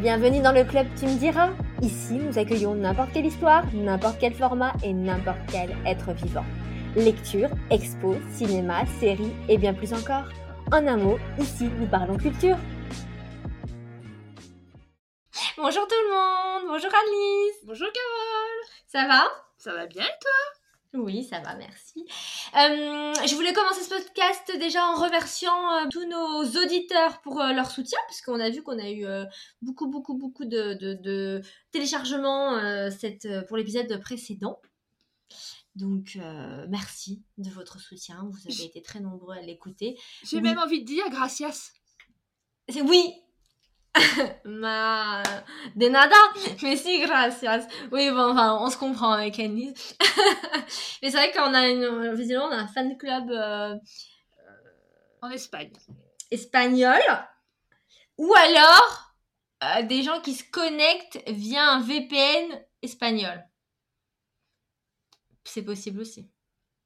Bienvenue dans le club Tu me diras. Ici, nous accueillons n'importe quelle histoire, n'importe quel format et n'importe quel être vivant. Lecture, expo, cinéma, séries et bien plus encore. En un mot, ici, nous parlons culture. Bonjour tout le monde, bonjour Alice. Bonjour Carole. Ça va? Ça va bien et toi? Oui, ça va, merci. Euh, je voulais commencer ce podcast déjà en remerciant euh, tous nos auditeurs pour euh, leur soutien, puisqu'on a vu qu'on a eu beaucoup, beaucoup, beaucoup de, de, téléchargements cette, pour l'épisode précédent. Donc, merci de votre soutien. Vous avez été très nombreux à l'écouter. J'ai même envie de dire gracias. Oui, Ma... De nada, mais si, gracias. Oui, bon, enfin, on se comprend avec Annie. mais c'est vrai qu'on a une, visiblement, on a un fan club euh, en Espagne. Espagnol. Ou alors, euh, des gens qui se connectent via un VPN espagnol. C'est possible aussi.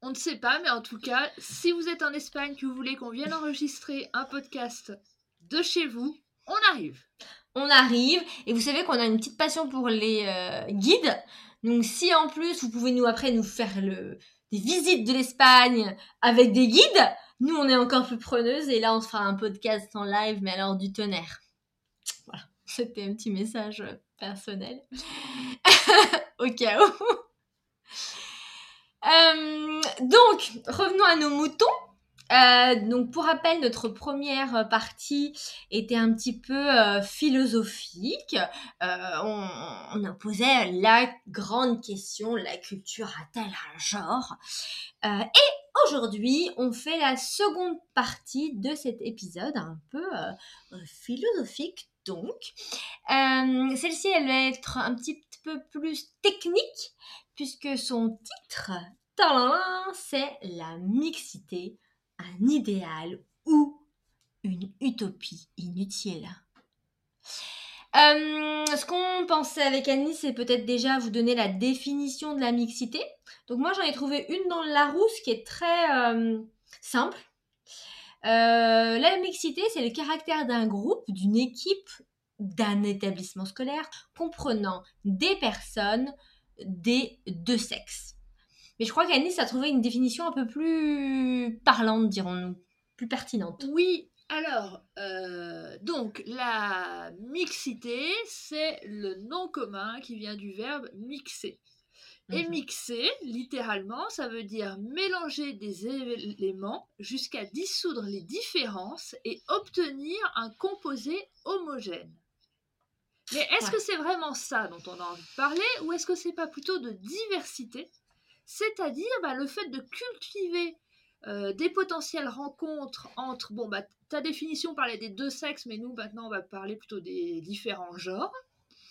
On ne sait pas, mais en tout cas, si vous êtes en Espagne, que vous voulez qu'on vienne enregistrer un podcast de chez vous, on arrive. On arrive. Et vous savez qu'on a une petite passion pour les euh, guides. Donc si en plus vous pouvez nous après nous faire des visites de l'Espagne avec des guides, nous on est encore plus preneuses et là on se fera un podcast en live mais alors du tonnerre. Voilà, c'était un petit message personnel au cas où. Euh, donc revenons à nos moutons. Euh, donc pour rappel, notre première partie était un petit peu euh, philosophique. Euh, on, on la grande question, la culture a-t-elle un genre? Et aujourd'hui, on fait la seconde partie de cet épisode un peu philosophique. Donc, celle-ci, elle va être un petit peu plus technique puisque son titre, c'est la mixité un idéal ou une utopie inutile. Euh, ce qu'on pensait avec Annie, c'est peut-être déjà vous donner la définition de la mixité. Donc moi j'en ai trouvé une dans Larousse qui est très euh, simple. Euh, la mixité, c'est le caractère d'un groupe, d'une équipe, d'un établissement scolaire comprenant des personnes des deux sexes. Mais je crois qu'Anis a trouvé une définition un peu plus parlante, dirons-nous, plus pertinente. Oui, alors, euh, donc la mixité, c'est le nom commun qui vient du verbe mixer. Et mhm. mixer, littéralement, ça veut dire mélanger des éléments jusqu'à dissoudre les différences et obtenir un composé homogène. Mais est-ce que c'est vraiment ça dont on a envie de parler ou est-ce que c'est pas plutôt de diversité? C'est-à-dire bah, le fait de cultiver euh, des potentielles rencontres entre, bon, bah, ta définition parlait des deux sexes, mais nous, maintenant, on va parler plutôt des différents genres.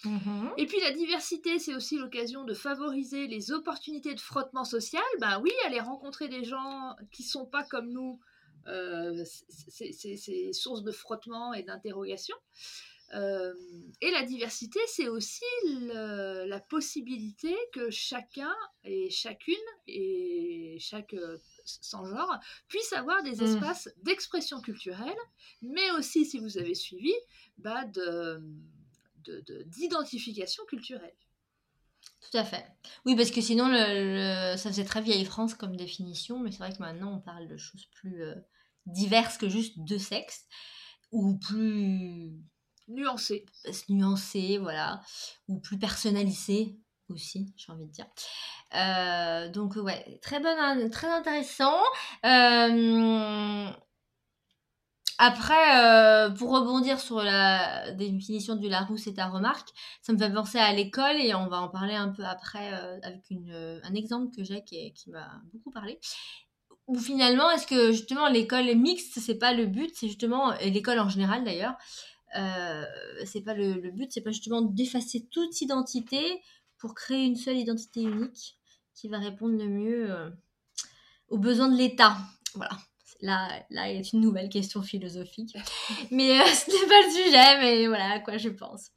Mm-hmm. Et puis la diversité, c'est aussi l'occasion de favoriser les opportunités de frottement social. Ben oui, aller rencontrer des gens qui sont pas comme nous, euh, c'est source de frottement et d'interrogation. Euh, et la diversité, c'est aussi la possibilité que chacun et chacune et chaque euh, sans genre puisse avoir des mmh. espaces d'expression culturelle, mais aussi, si vous avez suivi, bah d'identification de, culturelle. Tout à fait. Oui, parce que sinon, le, ça faisait très vieille France comme définition, mais c'est vrai que maintenant, on parle de choses plus euh, diverses que juste deux sexes, ou plus nuancé. Nuancé, voilà. Ou plus personnalisé aussi, j'ai envie de dire. Euh, donc ouais, très bon, très intéressant. Euh, après, euh, pour rebondir sur la définition du Larousse et ta remarque, ça me fait penser à l'école et on va en parler un peu après avec un exemple que j'ai qui, qui m'a beaucoup parlé. Ou finalement, est-ce que justement l'école est mixte, c'est pas le but, c'est justement, l'école en général d'ailleurs, euh, c'est pas le, but, c'est pas justement d'effacer toute identité pour créer une seule identité unique qui va répondre le mieux euh, aux besoins de l'État. Voilà. Là, là, est une nouvelle question philosophique. Mais euh, ce n'est pas le sujet, mais voilà à quoi je pense.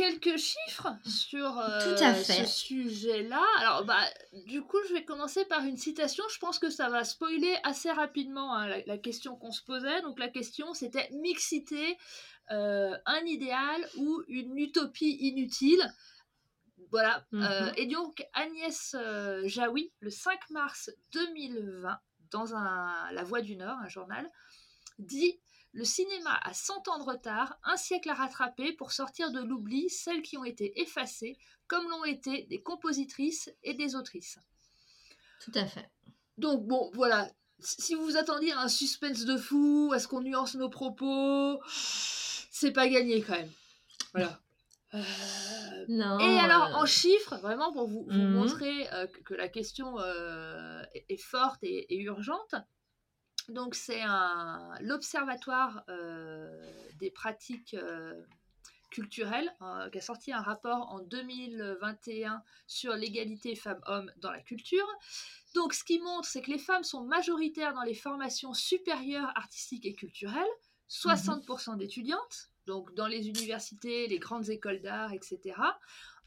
Que quelques chiffres sur euh, Tout à fait. ce sujet-là. Alors, bah, du coup, je vais commencer par une citation. Je pense que ça va spoiler assez rapidement hein, la, la question qu'on se posait. Donc, la question, c'était mixité, euh, un idéal ou une utopie inutile? Voilà. Euh, Mhm. et donc, Agnès euh, Jaoui, le 5 mars 2020, dans un, La Voix du Nord, un journal, dit Le cinéma a 100 ans de retard, un siècle à rattraper pour sortir de l'oubli celles qui ont été effacées, comme l'ont été des compositrices et des autrices. Tout à fait. Donc, bon, voilà. Si vous vous attendiez à un suspense de fou, à ce qu'on nuance nos propos, c'est pas gagné quand même. Voilà. Euh, Non. et alors, euh, en chiffres, vraiment pour vous, vous Mhm. montrer euh, que, que la question est, est forte et, et urgente. Donc, c'est l'Observatoire euh, des pratiques euh, culturelles euh, qui a sorti un rapport en 2021 sur l'égalité femmes-hommes dans la culture. Donc, ce qui montre, c'est que les femmes sont majoritaires dans les formations supérieures artistiques et culturelles, 60% d'étudiantes, donc dans les universités, les grandes écoles d'art, etc.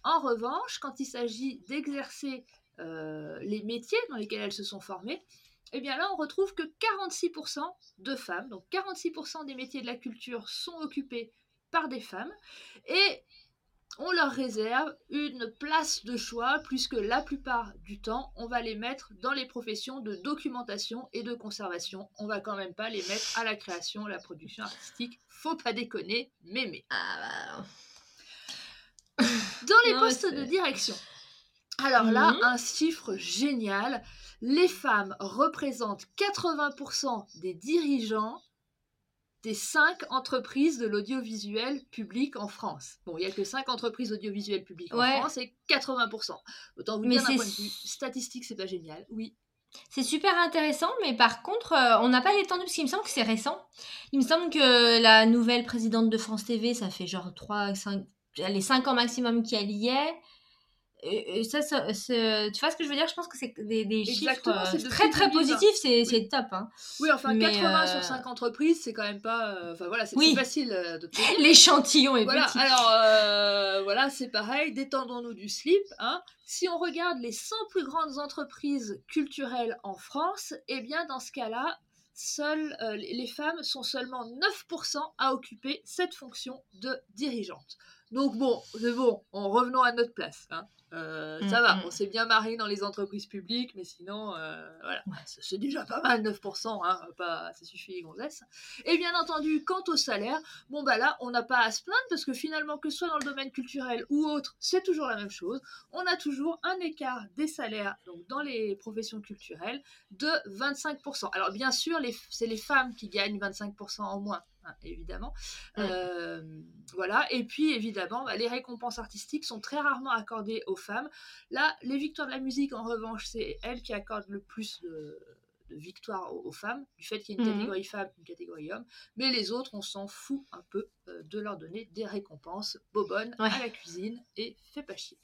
En revanche, quand il s'agit d'exercer euh, les métiers dans lesquels elles se sont formées, eh bien là, on retrouve que 46% de femmes, donc 46% des métiers de la culture sont occupés par des femmes, et on leur réserve une place de choix, puisque la plupart du temps, on va les mettre dans les professions de documentation et de conservation. On va quand même pas les mettre à la création, la production artistique. Faut pas déconner, mémé. Ah, Dans les Non, postes de direction. Alors là, Mhm. un chiffre génial. Les femmes représentent 80% des dirigeants des 5 entreprises de l'audiovisuel public en France. Bon, il n'y a que 5 entreprises audiovisuelles publiques en. France et 80%. Autant vous Mais dire d'un c'est point de vue statistique, c'est pas génial. Oui. C'est super intéressant, mais par contre, euh, on n'a pas l'étendue parce qu'il me semble que c'est récent. Il me semble que la nouvelle présidente de France TV, ça fait genre 3, 5, les 5 ans maximum qu'elle y est. Et, ça, ça- c'est- tu vois ce que je veux dire? Je pense que c'est des, des chiffres euh, très très 2020. positifs, c'est top. Hein. Oui, enfin, Mais, 80 euh, sur 5 entreprises, c'est quand même pas. euh, Enfin voilà, c'est Oui. facile euh, de. L'échantillon est Voilà, petit. alors euh, voilà, c'est pareil, détendons-nous du slip. Hein. Si on regarde les 100 plus grandes entreprises culturelles en France, eh bien dans ce cas-là, seules euh, les femmes sont seulement 9% à occuper cette fonction de dirigeante. Donc bon, c'est bon, en revenons à notre place. Hein. Euh, ça Mm, va, mm. on s'est bien marré dans les entreprises publiques, mais sinon, euh, voilà, c'est déjà pas mal, 9%, hein, pas, ça suffit les gonzesses. Et bien entendu, quant au salaire, bon bah là, on n'a pas à se plaindre parce que finalement, que ce soit dans le domaine culturel ou autre, c'est toujours la même chose. On a toujours un écart des salaires, donc dans les professions culturelles, de 25%. Alors bien sûr, c'est les femmes qui gagnent 25% en moins. Hein, évidemment. Mm. Euh, voilà. Et puis, évidemment, bah, les récompenses artistiques sont très rarement accordées aux femmes. Là, les victoires de la musique, en revanche, c'est elles qui accordent le plus de, de victoires aux, aux femmes, du fait qu'il y ait une Mhm. catégorie femme, une catégorie homme. Mais les autres, on s'en fout un peu euh, de leur donner des récompenses bobonnes Ouais. à la cuisine et fait pas chier.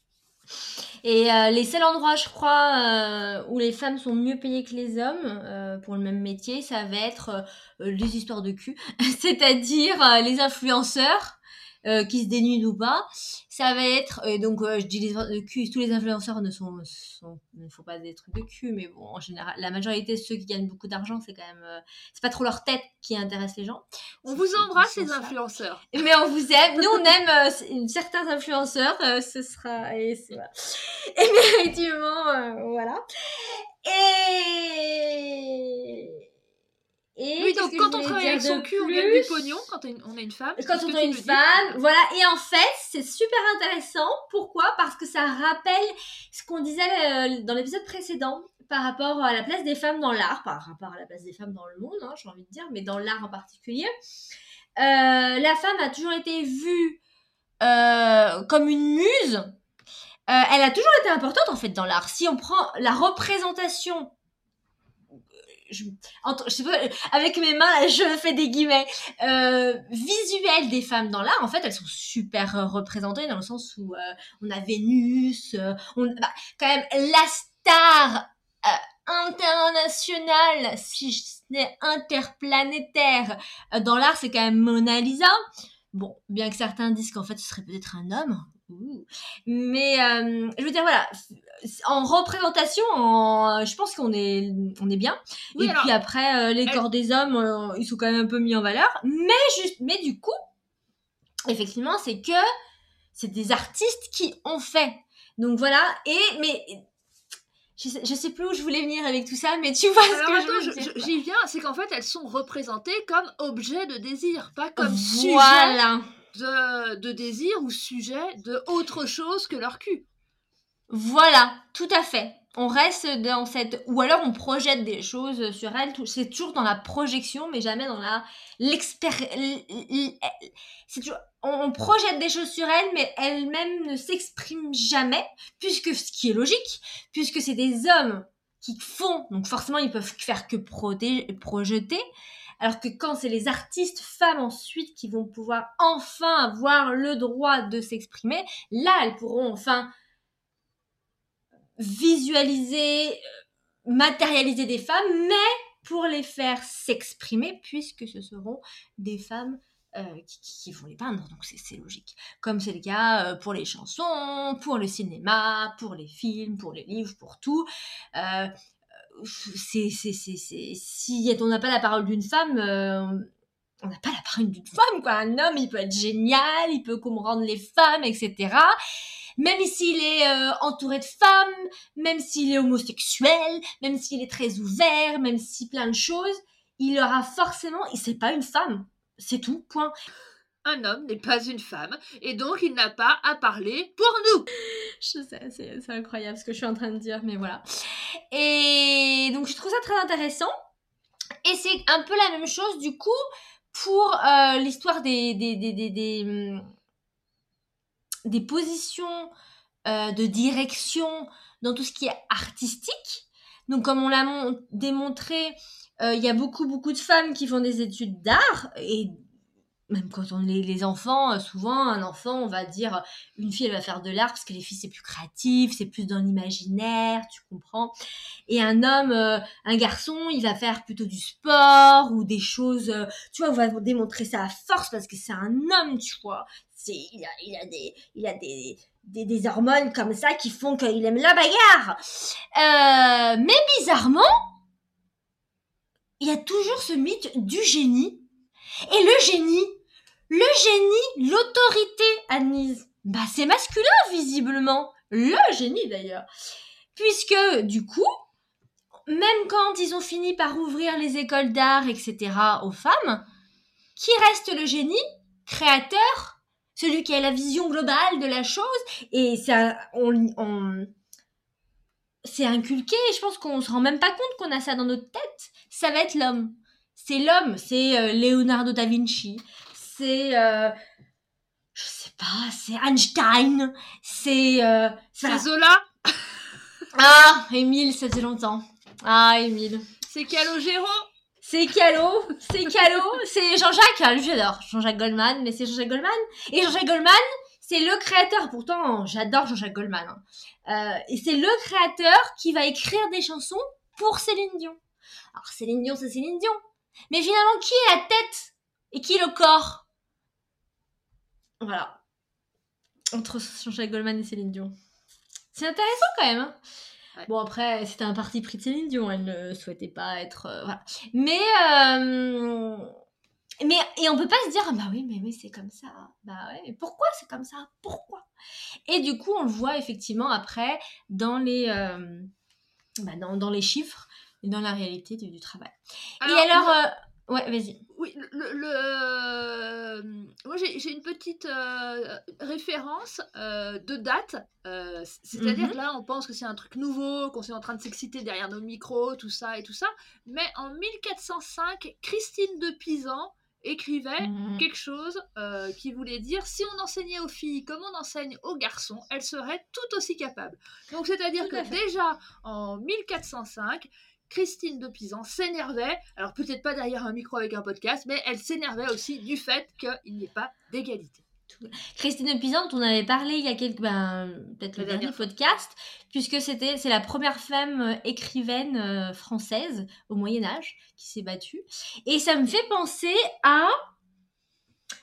Et euh, les seuls endroits, je crois, euh, où les femmes sont mieux payées que les hommes euh, pour le même métier, ça va être euh, les histoires de cul, c'est-à-dire les influenceurs. Euh, qui se dénudent ou pas, ça va être euh, donc euh, je dis les de cul, tous les influenceurs ne sont, sont ne font pas des trucs de cul, mais bon en général la majorité de ceux qui gagnent beaucoup d'argent c'est quand même euh, c'est pas trop leur tête qui intéresse les gens. On vous embrasse, les influenceurs. Mais on vous aime. Nous, on aime euh, certains influenceurs. euh, ce sera. Et, c'est- voilà. et mais effectivement, euh, voilà. Et. Et Oui, donc quand on travaille avec son cul, on gagne du pognon quand on est une- femme. quand on est une femme, voilà. Et en fait, c'est super intéressant. Pourquoi? Parce que ça rappelle ce qu'on disait euh, dans l'épisode précédent par rapport à la place des femmes dans l'art, par rapport à la place des femmes dans le monde, hein, j'ai envie de dire, mais dans l'art en particulier. Euh, la femme a toujours été vue euh, comme une muse. Euh, elle a toujours été importante en fait dans l'art. Si on prend la représentation je, entre, je sais pas, avec mes mains, je fais des guillemets, euh, des femmes dans l'art, en fait, elles sont super euh, représentées dans le sens où euh, on a Vénus, euh, on, bah, quand même la star euh, internationale, si ce n'est interplanétaire, euh, dans l'art, c'est quand même Mona Lisa. Bon, bien que certains disent qu'en fait ce serait peut-être un homme. Mais euh, je veux dire, voilà, en représentation, en, je pense qu'on est, on est bien. et puis après, euh, les corps des hommes, euh, ils sont quand même un peu mis en valeur. Mais, juste, mais du coup, effectivement, c'est que c'est des artistes qui ont fait. Donc voilà, et mais je sais, sais plus où je voulais venir avec tout ça, mais tu vois ce que je J'y viens, c'est qu'en fait, elles sont représentées comme objet de désir, pas comme voilà. sujet de, de désir ou sujet de autre chose que leur cul. Voilà, tout à fait. On reste dans cette ou alors on projette des choses sur elle. C'est toujours dans la projection mais jamais dans la c'est toujours on, projette des choses sur elle mais elle-même ne s'exprime jamais puisque ce qui est logique puisque c'est des hommes qui font donc forcément ils peuvent faire que projeter alors que quand c'est les artistes femmes ensuite qui vont pouvoir enfin avoir le droit de s'exprimer là elles pourront enfin visualiser, euh, matérialiser des femmes, mais pour les faire s'exprimer, puisque ce seront des femmes euh, qui, vont les peindre, donc c'est logique. Comme c'est le cas euh, pour les chansons, pour le cinéma, pour les films, pour les livres, pour tout. Euh, c'est, si on n'a pas la parole d'une femme, on n'a pas la parole d'une femme, quoi. Un homme, il peut être génial, il peut comprendre les femmes, etc même s'il est euh, entouré de femmes, même s'il est homosexuel, même s'il est très ouvert, même si plein de choses, il aura forcément, il c'est pas une femme, c'est tout, point. Un homme n'est pas une femme, et donc il n'a pas à parler pour nous. Je sais, c'est incroyable ce que je suis en train de dire, mais voilà. Et donc je trouve ça très intéressant. Et c'est un peu la même chose du coup pour euh, l'histoire des, des, hum, positions euh, de direction dans tout ce qui est artistique. Donc comme on l'a démontré, euh, il y a beaucoup beaucoup de femmes qui font des études d'art et même quand on est les enfants, euh, souvent un enfant, on va dire une fille elle va faire de l'art parce que les filles c'est plus créatif, c'est plus dans l'imaginaire, tu comprends. Et un homme, un garçon, il va faire plutôt du sport ou des choses, tu vois, on va démontrer sa force parce que c'est un homme, tu vois il a, il a des, il a des, des, des, hormones comme ça qui font qu'il aime la bagarre. Euh, mais bizarrement, il y a toujours ce mythe du génie. Et le génie, le génie, l'autorité, Anise, bah c'est masculin visiblement. Le génie d'ailleurs. Puisque du coup, même quand ils ont fini par ouvrir les écoles d'art, etc., aux femmes, qui reste le génie? Créateur? Celui qui a la vision globale de la chose? Et ça, on, c'est inculqué. Je pense qu'on se rend même pas compte qu'on a ça dans notre tête. Ça va être l'homme. C'est l'homme. C'est euh, Leonardo da Vinci. C'est euh, je sais pas. C'est Einstein. C'est euh, c'est Zola? ah, Émile, ça faisait longtemps. Ah, Émile. C'est Calogero? C'est Calo, c'est Calo, c'est Jean-Jacques, lui j'adore, Jean-Jacques Goldman, mais c'est Jean-Jacques Goldman. Et Jean-Jacques Goldman, c'est le créateur, pourtant j'adore Jean-Jacques Goldman. Hein. Euh, et c'est le créateur qui va écrire des chansons pour Céline Dion. Alors Céline Dion, c'est Céline Dion. Mais finalement, qui est la tête et qui est le corps? Voilà. Entre Jean-Jacques Goldman et Céline Dion. C'est intéressant quand même. Hein Bon, après, c'était un parti pris de Céline Dion, elle ne souhaitait pas être. Euh, voilà. Mais. Euh, mais, et on peut pas se dire, ah bah oui, mais oui, c'est comme ça. Bah ouais, mais pourquoi c'est comme ça? Pourquoi? Et du coup, on le voit effectivement après dans les, euh, bah dans, dans, les chiffres et dans la réalité du, du travail. et alors. Ouais, vas-y. Oui, le, le euh, moi j'ai une petite euh, référence euh, de date. C'est-à-dire que là, on pense que c'est un truc nouveau, qu'on est en train de s'exciter derrière nos micros, tout ça et tout ça. Mais en 1405, Christine de Pisan écrivait mhm. quelque chose qui voulait dire si on enseignait aux filles comme on enseigne aux garçons, elles seraient tout aussi capables. Donc c'est-à-dire que déjà en 1405, Christine de Pisan s'énervait, alors peut-être pas derrière un micro avec un podcast, mais elle s'énervait aussi du fait qu'il n'y ait pas d'égalité. Christine de Pisan, on avait parlé il y a quelques, ben, peut-être le dernier podcast, puisque c'était, c'est la première femme euh, écrivaine euh, française au Moyen Âge qui s'est battue. Et ça me fait penser à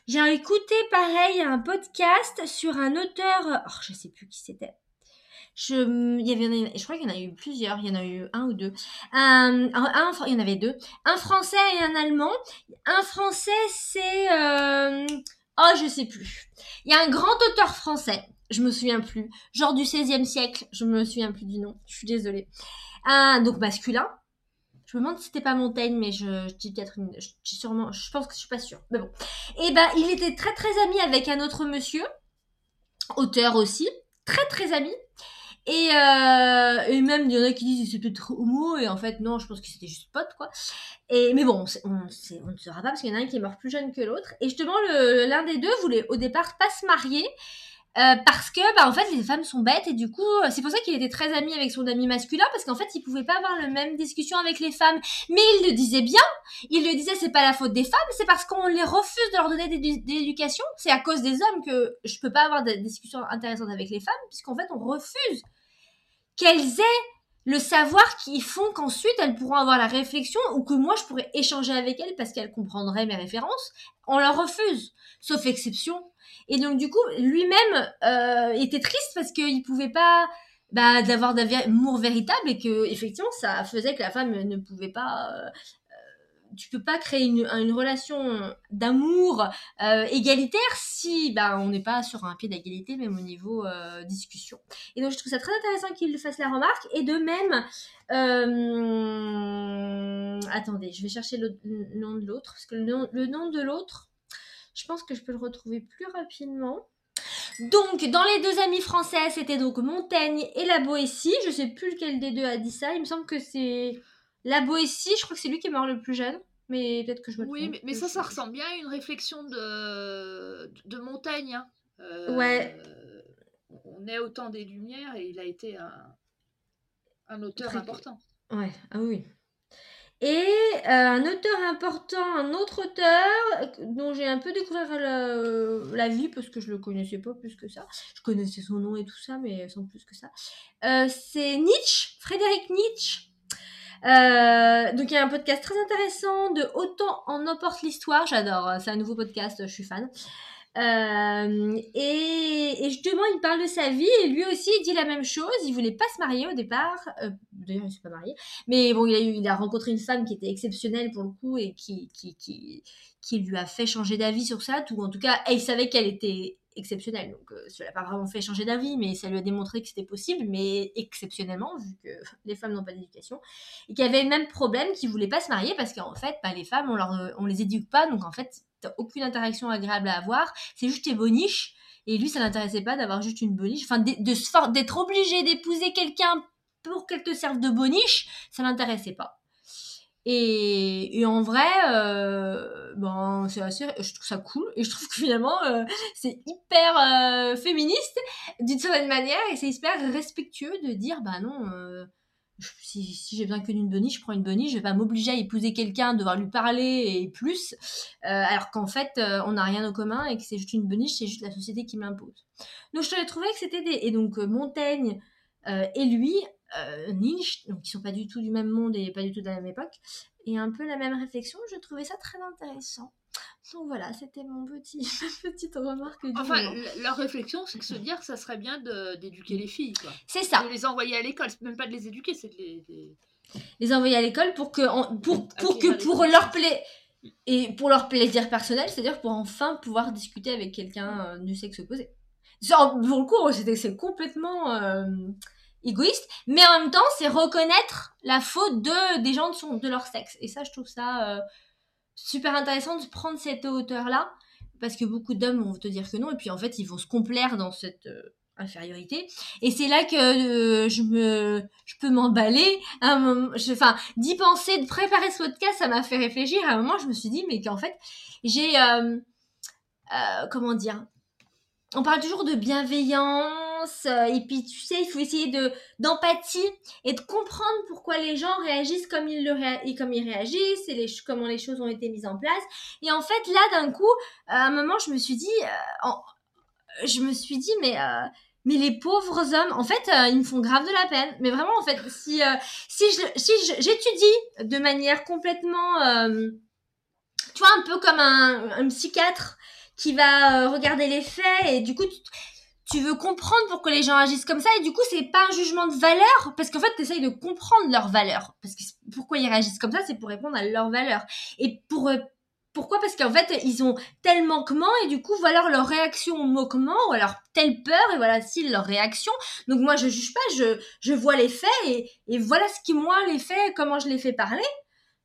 J'ai écouté pareil un podcast sur un auteur, oh, je sais plus qui c'était. Je, il y avait, je crois qu'il y en a eu plusieurs, il y en a eu un ou deux. Un, un, il y en avait deux. Un français et un allemand. Un français, c'est, euh, oh, je sais plus. Il y a un grand auteur français, je me souviens plus, genre du 16e siècle, je me souviens plus du nom, je suis désolée. Un, donc masculin, je me demande si c'était pas Montaigne, mais je, dis peut-être une, je dis sûrement, je pense que je suis pas sûre. Mais bon. Et eh ben, il était très très ami avec un autre monsieur, auteur aussi, très très ami. Et, euh, et même, il y en a qui disent c'est peut-être homo, et en fait, non, je pense que c'était juste pote, quoi. Et, mais bon, on, on, on ne saura pas, parce qu'il y en a un qui est mort plus jeune que l'autre. Et justement, l'un des deux voulait au départ pas se marier, euh, parce que bah en fait les femmes sont bêtes et du coup euh, c'est pour ça qu'il était très ami avec son ami masculin parce qu'en fait il pouvait pas avoir la même discussion avec les femmes mais il le disait bien il le disait c'est pas la faute des femmes c'est parce qu'on les refuse de leur donner de l'éducation c'est à cause des hommes que je peux pas avoir des discussions intéressantes avec les femmes puisqu'en fait on refuse qu'elles aient le savoir qui font qu'ensuite elles pourront avoir la réflexion ou que moi je pourrais échanger avec elles parce qu'elles comprendraient mes références on leur refuse sauf exception. Et donc du coup, lui-même euh, était triste parce qu'il pouvait pas bah, d'avoir d'amour véritable et que effectivement ça faisait que la femme ne pouvait pas euh, tu peux pas créer une, relation d'amour euh, égalitaire si bah, on n'est pas sur un pied d'égalité, même au niveau euh, discussion. Et donc je trouve ça très intéressant qu'il fasse la remarque. Et de même, euh, attendez, je vais chercher le, nom de l'autre, parce que le nom, le nom de l'autre, je pense que je peux le retrouver plus rapidement. Donc, dans les deux amis français, c'était donc Montaigne et la Boétie. Je sais plus lequel des deux a dit ça. Il me semble que c'est la Boétie. Je crois que c'est lui qui est mort le plus jeune. Mais peut-être que je me trompe. Oui, mais, ça, ça ressemble bien à une réflexion de, de Montaigne. Hein. Euh, ouais. On est au temps des Lumières et il a été un, un auteur important. Ouais, ah oui. Et euh, un auteur important, un autre auteur dont j'ai un peu découvert la, vie parce que je le connaissais pas plus que ça. Je connaissais son nom et tout ça, mais sans plus que ça. Euh, c'est Nietzsche, Frédéric Nietzsche. Euh, donc il y a un podcast très intéressant de Autant en emporte l'histoire. J'adore, c'est un nouveau podcast, je suis fan. Euh, et, justement, il parle de sa vie et lui aussi, il dit la même chose. Il voulait pas se marier au départ. Euh, D'ailleurs, il s'est pas marié. Mais bon, il a, il a rencontré une femme qui était exceptionnelle pour le coup et qui, qui, qui, qui lui a fait changer d'avis sur ça. Ou en tout cas, elle savait qu'elle était exceptionnelle. Donc, euh, ça l'a pas vraiment fait changer d'avis, mais ça lui a démontré que c'était possible, mais exceptionnellement, vu que les femmes n'ont pas d'éducation. Et qu'il y avait le même problème, qu'ils voulaient pas se marier parce qu'en fait, bah, les femmes, on, leur, on les éduque pas. Donc, en fait, aucune interaction agréable à avoir. C'est juste tes boniches. Et lui, ça l'intéressait pas d'avoir juste une boniche. Enfin, d'être obligé d'épouser quelqu'un pour qu'elle te serve de boniche, ça l'intéressait pas. Et, en vrai, euh, bon, c'est assez, je trouve ça cool. Et je trouve que finalement, euh, c'est hyper euh, féministe d'une certaine manière. Et c'est hyper respectueux de dire, bah non, si, j'ai besoin que d'une boniche, je prends une boniche, je vais pas m'obliger à épouser quelqu'un, devoir lui parler et plus, euh, alors qu'en fait, euh, on n'a rien en commun et que c'est juste une boniche, c'est juste la société qui m'impose. Donc je trouvais que c'était des... Et donc euh, Montaigne et lui, Nietzsche, donc qui sont pas du tout du même monde et pas du tout de la même époque, et un peu la même réflexion, je trouvais ça très intéressant. Donc voilà, c'était mon petit petite remarque. Du enfin, leur réflexion, c'est de se dire que ça serait bien d'éduquer les filles. C'est ça. De les envoyer à l'école, c'est même pas de les éduquer, c'est de les, les... envoyer à l'école pour que pour, pour que pour leur plaisir et pour leur plaisir personnel, c'est-à-dire pour enfin pouvoir discuter avec quelqu'un euh, du sexe opposé. Pour le coup, c'est complètement euh, égoïste, mais en même temps, c'est reconnaître la faute de des gens de, son, de leur sexe. Et ça, je trouve ça euh, super intéressant de prendre cette hauteur-là, parce que beaucoup d'hommes vont te dire que non, et puis en fait, ils vont se complaire dans cette euh, infériorité. Et c'est là que euh, je me, je peux m'emballer. Enfin, d'y penser, de préparer ce podcast, ça m'a fait réfléchir. À un moment, je me suis dit, mais qu'en fait, j'ai, comment dire, on parle toujours de bienveillance euh, et puis tu sais il faut essayer de d'empathie et de comprendre pourquoi les gens réagissent comme ils le réagissent et les comment les choses ont été mises en place et en fait là d'un coup à un moment je me suis dit euh, je me suis dit mais euh, mais les pauvres hommes, en fait, ils me font grave de la peine. Mais vraiment, en fait, si si je si j'étudie de manière complètement, tu vois, un peu comme un, un psychiatre qui va euh, regarder les faits et du coup tu, tu veux comprendre pourquoi les gens agissent comme ça et du coup c'est pas un jugement de valeur parce qu'en fait tu essayes de comprendre leur valeur parce que pourquoi ils réagissent comme ça c'est pour répondre à leur valeur et pour euh, pourquoi? Parce qu'en fait, ils ont tel manquement et du coup, voilà leur réaction au manquement ou alors telle peur et voilà si leur réaction. Donc moi, je juge pas, je, je vois les faits et, voilà ce qui, moi, les faits, comment je les fais parler.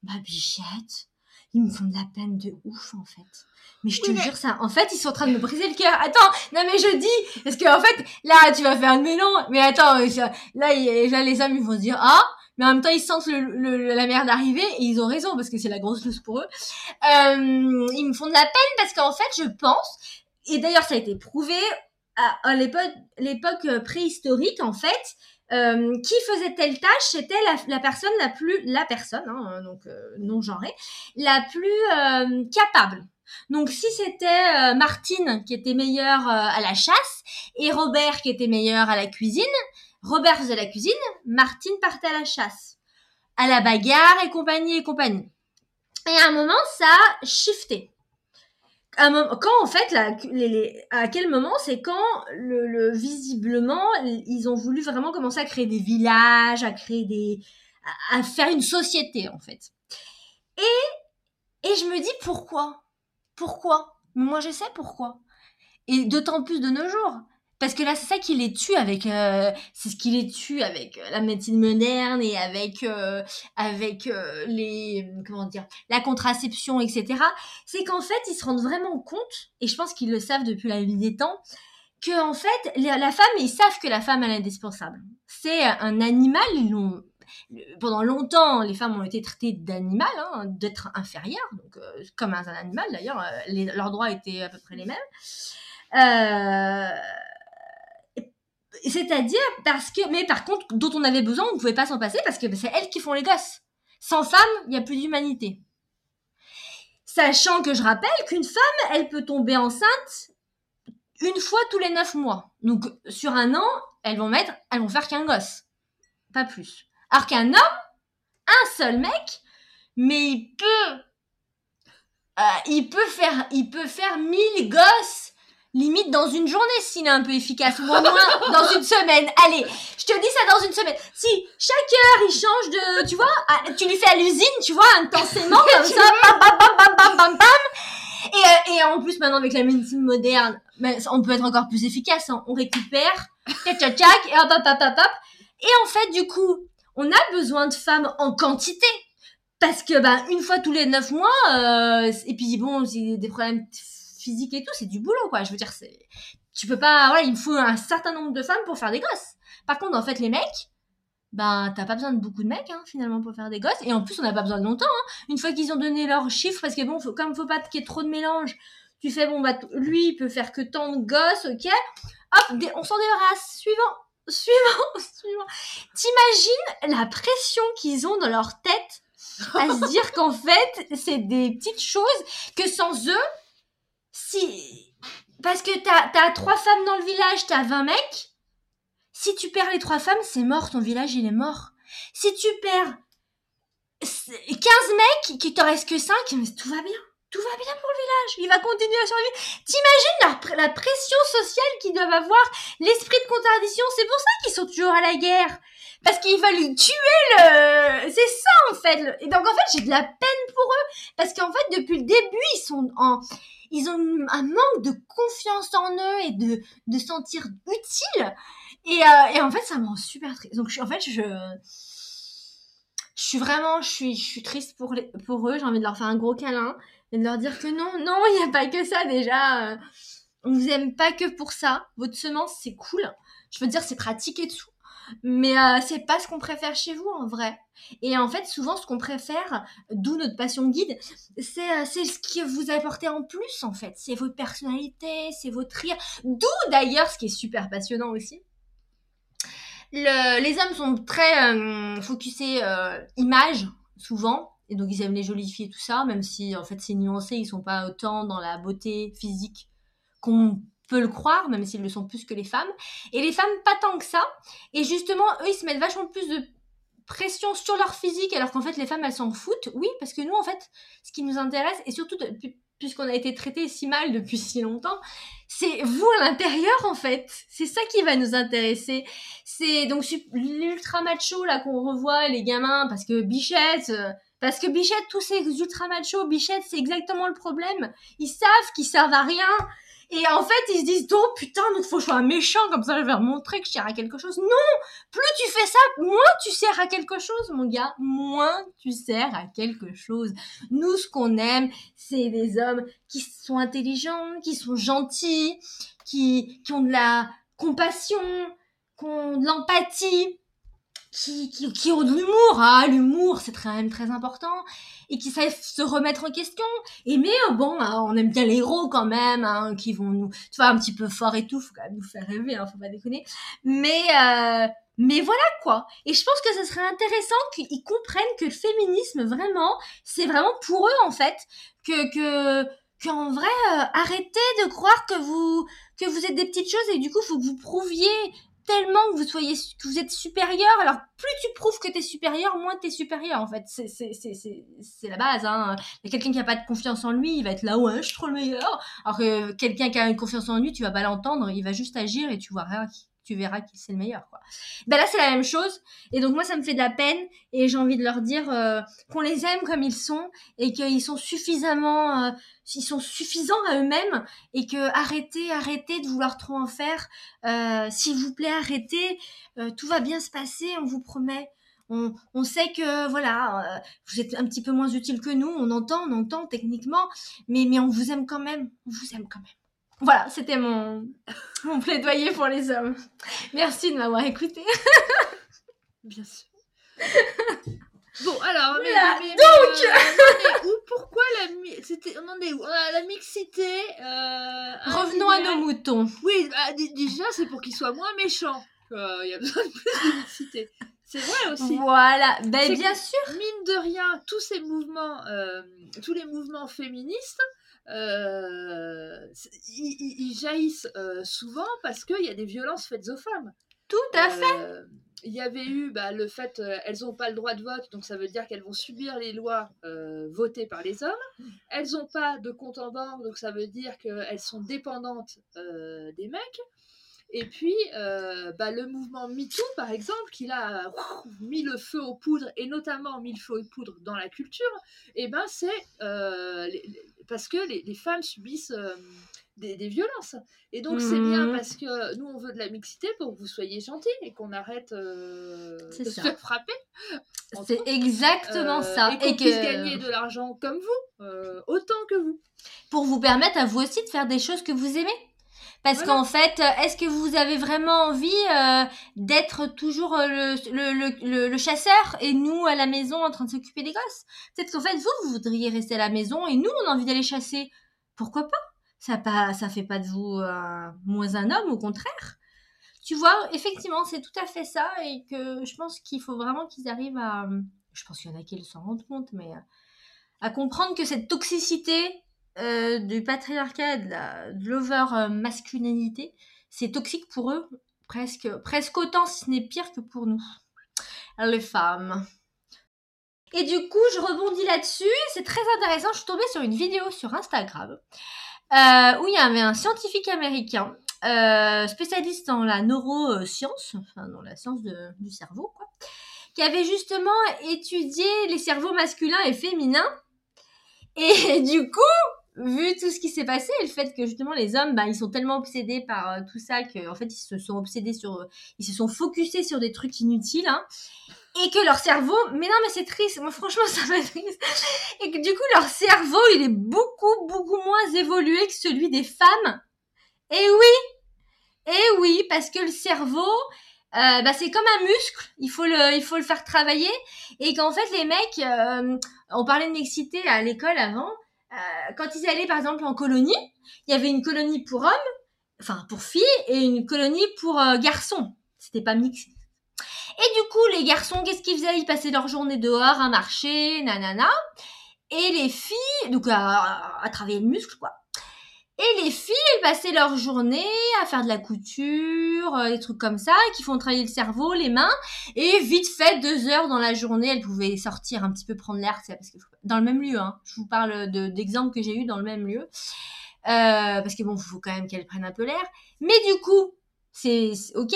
Bah, bichette, ils me font de la peine de ouf, en fait. Mais je te jure ça. En fait, ils sont en train de me briser le cœur. Attends, non mais je dis, parce que en fait, là, tu vas faire un mélange. Mais attends, là, là, les hommes, ils vont se dire, ah, mais en même temps ils sentent le, la merde arriver et ils ont raison parce que c'est la grosse chose pour eux. Euh, ils me font de la peine parce qu'en fait je pense, et d'ailleurs ça a été prouvé à, l'époque l'époque préhistorique en fait, euh, qui faisait telle tâche, c'était la, la, personne la plus, la personne, hein, donc euh, non genrée, la plus euh, capable. Donc si c'était euh, Martine qui était meilleure à la chasse et Robert qui était meilleur à la cuisine, Robert faisait la cuisine, Martine partait à la chasse, à la bagarre et compagnie et compagnie. Et à un moment, ça a shifté. Quand en fait, à quel moment c'est quand le, visiblement ils ont voulu vraiment commencer à créer des villages, à créer des, à, faire une société en fait. Et et je me dis pourquoi, pourquoi? moi je sais pourquoi. Et d'autant plus de nos jours. Parce que là, c'est ça qui les tue avec, euh, c'est ce qui les tue avec euh, la médecine moderne et avec euh, avec les comment dire, la contraception, etc. C'est qu'en fait, ils se rendent vraiment compte, et je pense qu'ils le savent depuis la vie des temps, que en fait, la femme, ils savent que la femme elle est indispensable. C'est un animal, ils l'ont pendant longtemps, les femmes ont été traitées d'animal, hein, d'être inférieures, donc comme un animal d'ailleurs, leurs droits étaient à peu près les mêmes. Euh, c'est-à-dire parce que, mais par contre, dont on avait besoin, on ne pouvait pas s'en passer parce que c'est elles qui font les gosses. Sans femme, il n'y a plus d'humanité. Sachant que je rappelle qu'une femme, elle peut tomber enceinte une fois tous les neuf mois. Donc, sur un an, elles vont mettre, elles vont faire qu'un gosse. Pas plus. Alors qu'un homme, un seul mec, mais il peut, euh, il peut faire, il peut faire mille gosses limite dans une journée s'il est un peu efficace ou au moins dans une semaine. Allez, je te dis ça dans une semaine. Si chaque heure il change de, tu vois, ah, tu lui fais à l'usine, tu vois, intensément comme ça, bam bam bam bam bam bam bam. Et, euh, et en plus maintenant avec la médecine moderne, ben, on peut être encore plus efficace. Hein. On récupère, tchac tchac tchac, et hop hop hop hop hop. Et en fait du coup, on a besoin de femmes en quantité parce que ben une fois tous les neuf mois, euh, et puis bon, c'est des problèmes physique et tout, c'est du boulot, quoi. Je veux dire, c'est, tu peux pas, voilà, il faut un certain nombre de femmes pour faire des gosses. Par contre, en fait, les mecs, ben, t'as pas besoin de beaucoup de mecs, hein, finalement, pour faire des gosses. Et en plus, on n'a pas besoin de longtemps, hein. Une fois qu'ils ont donné leurs chiffres, parce que bon, faut, comme faut pas qu'il y ait trop de mélange, tu fais, bon, bah, lui, il peut faire que tant de gosses, ok. Hop, on s'en débarrasse. Suivant. Suivant, suivant. T'imagines la pression qu'ils ont dans leur tête à se dire qu'en fait, c'est des petites choses que sans eux, si parce que t'as as trois femmes dans le village, t'as 20 mecs. Si tu perds les trois femmes, c'est mort, ton village il est mort. Si tu perds 15 mecs, qu'il te reste que 5, mais tout va bien. Tout va bien pour le village. Il va continuer à survivre. T'imagines la, la, pression sociale qu'ils doivent avoir, l'esprit de contradiction. C'est pour ça qu'ils sont toujours à la guerre. Parce qu'il lui tuer le... C'est ça en fait. Et donc en fait j'ai de la peine pour eux. Parce qu'en fait depuis le début ils sont en ils ont un manque de confiance en eux et de, de sentir utile. Et, euh, et en fait, ça me rend super triste. Donc, en fait, je, je suis vraiment, je suis, je suis triste pour, les, pour eux. J'ai envie de leur faire un gros câlin et de leur dire que non, non, il n'y a pas que ça déjà. On vous aime pas que pour ça. Votre semence, c'est cool. Je veux dire, c'est pratique et tout mais euh, c'est pas ce qu'on préfère chez vous en vrai. Et en fait, souvent, ce qu'on préfère, d'où notre passion guide, c'est euh, ce que vous apportez en plus en fait. C'est votre personnalité, c'est votre rire. D'où d'ailleurs, ce qui est super passionnant aussi. Le, les hommes sont très euh, focusés euh, image souvent, et donc ils aiment les jolies filles et tout ça, même si en fait c'est nuancé, ils sont pas autant dans la beauté physique qu'on le croire, même s'ils le sont plus que les femmes. Et les femmes, pas tant que ça. Et justement, eux, ils se mettent vachement plus de pression sur leur physique, alors qu'en fait, les femmes, elles s'en foutent. Oui, parce que nous, en fait, ce qui nous intéresse, et surtout puisqu'on a été traité si mal depuis si longtemps, c'est vous à l'intérieur en fait. C'est ça qui va nous intéresser. C'est donc l'ultra macho là qu'on revoit les gamins parce que Bichette euh, parce que Bichette tous ces ultra machos Bichette c'est exactement le problème. Ils savent qu'ils servent à rien. Et en fait, ils se disent, oh putain, donc faut que je sois méchant, comme ça je vais montrer que je sers à quelque chose. Non! Plus tu fais ça, moins tu sers à quelque chose, mon gars. Moins tu sers à quelque chose. Nous, ce qu'on aime, c'est des hommes qui sont intelligents, qui sont gentils, qui, qui ont de la compassion, qui ont de l'empathie, qui, qui, qui ont de l'humour. Ah, l'humour, c'est quand même très important et qui savent se remettre en question. Et mais euh, bon, hein, on aime bien les héros quand même, hein, qui vont nous, tu vois, un petit peu fort et tout, faut quand même nous faire rêver, hein, faut pas déconner. Mais euh, mais voilà quoi. Et je pense que ce serait intéressant qu'ils comprennent que le féminisme vraiment, c'est vraiment pour eux en fait, que que qu'en vrai, euh, arrêtez de croire que vous que vous êtes des petites choses et du coup, faut que vous prouviez tellement que vous soyez que vous êtes supérieur alors plus tu prouves que t'es supérieur moins t'es supérieur en fait. C'est c'est c'est c'est la base hein. Il y a quelqu'un qui a pas de confiance en lui il va être là ouais je suis trop le meilleur. Alors que quelqu'un qui a une confiance en lui tu vas pas l'entendre il va juste agir et tu vois rien tu verras qu'il c'est le meilleur quoi. Ben là c'est la même chose. Et donc moi ça me fait de la peine et j'ai envie de leur dire euh, qu'on les aime comme ils sont et qu'ils sont suffisamment euh, ils sont suffisants à eux-mêmes et que arrêtez arrêtez de vouloir trop en faire. Euh, s'il vous plaît arrêtez. Tout va bien se passer on vous promet. On, on, sait que voilà, vous êtes un petit peu moins utile que nous, on entend, on entend techniquement, mais mais on vous aime quand même, on vous aime quand même. Voilà, c'était mon, mon plaidoyer pour les hommes. Merci de m'avoir écouté. Bien sûr. Bon, alors, mais, donc, euh, où, pourquoi la, on en est où? La mixité. Euh, Revenons à nos moutons. Oui, bah, déjà, c'est pour qu'ils soient moins méchants. Il y a besoin de plus de mixité. C'est vrai aussi. Voilà, ben, bien sûr. Mine de rien, tous ces mouvements, euh, tous les mouvements féministes, euh, ils, jaillissent euh, souvent parce qu'il y a des violences faites aux femmes. Tout à fait. Euh, il y avait eu bah, le fait elles n'ont pas le droit de vote, donc ça veut dire qu'elles vont subir les lois votées par les hommes. Elles n'ont pas de compte en banque, donc ça veut dire qu'elles sont dépendantes des mecs. Et puis, euh, bah, le mouvement MeToo, par exemple, qui a mis le feu aux poudres, et notamment mis le feu aux poudres dans la culture, et eh ben c'est euh, parce que les, femmes subissent euh, des, violences. Et donc, c'est bien mmh. parce que nous, on veut de la mixité pour que vous soyez gentils et qu'on arrête de se faire frapper. C'est exactement ça. Et qu'on puisse gagner de l'argent comme vous, autant que vous. Pour vous permettre à vous aussi de faire des choses que vous aimez. Parce qu'en fait, euh, est-ce que vous avez vraiment envie euh, d'être toujours euh, le, le, le, chasseur et nous à la maison en train de s'occuper des gosses? Peut-être qu'en fait, vous, vous voudriez rester à la maison et nous, on a envie d'aller chasser. Pourquoi pas? Ça pas, ça fait pas de vous moins un homme, au contraire. Tu vois, effectivement, c'est tout à fait ça et que je pense qu'il faut vraiment qu'ils arrivent à... Je pense qu'il y en a qui s'en rendent compte, mais à comprendre que cette toxicité euh, du patriarcat, de l'over-masculinité, c'est toxique pour eux, presque, presque autant, si ce n'est pire que pour nous, les femmes. Et du coup, je rebondis là-dessus, c'est très intéressant, je suis tombée sur une vidéo sur Instagram, euh, où il y avait un scientifique américain, euh, spécialiste dans la neuroscience, enfin dans la science du cerveau, quoi, qui avait justement étudié les cerveaux masculins et féminins. Et du coup, vu tout ce qui s'est passé et le fait que justement les hommes bah, ils sont tellement obsédés par euh, tout ça qu'en fait ils se sont obsédés sur ils se sont focusés sur des trucs inutiles hein, et que leur cerveau mais non mais c'est triste moi franchement ça m'a triste et que du coup leur cerveau il est beaucoup beaucoup moins évolué que celui des femmes. Et oui et oui parce que le cerveau euh, bah, c'est comme un muscle, il faut le, il faut le faire travailler, et qu'en fait les mecs, euh, on parlait de mixité à l'école avant, euh, quand ils allaient par exemple en colonie, il y avait une colonie pour hommes, enfin pour filles, et une colonie pour euh, garçons. C'était pas mixé. Et du coup, les garçons, qu'est-ce qu'ils faisaient? Ils passaient leur journée dehors à marcher, nanana. Et les filles, donc à, travailler le muscle, quoi. Et les filles, elles passaient leur journée à faire de la couture, euh, des trucs comme ça, qui font travailler le cerveau, les mains. Et vite fait, deux heures dans la journée, elles pouvaient sortir un petit peu prendre l'air, parce que dans le même lieu. Hein. Je vous parle d'exemples que j'ai eu dans le même lieu. Euh, parce que bon, faut quand même qu'elles prennent un peu l'air. Mais du coup, c'est ok.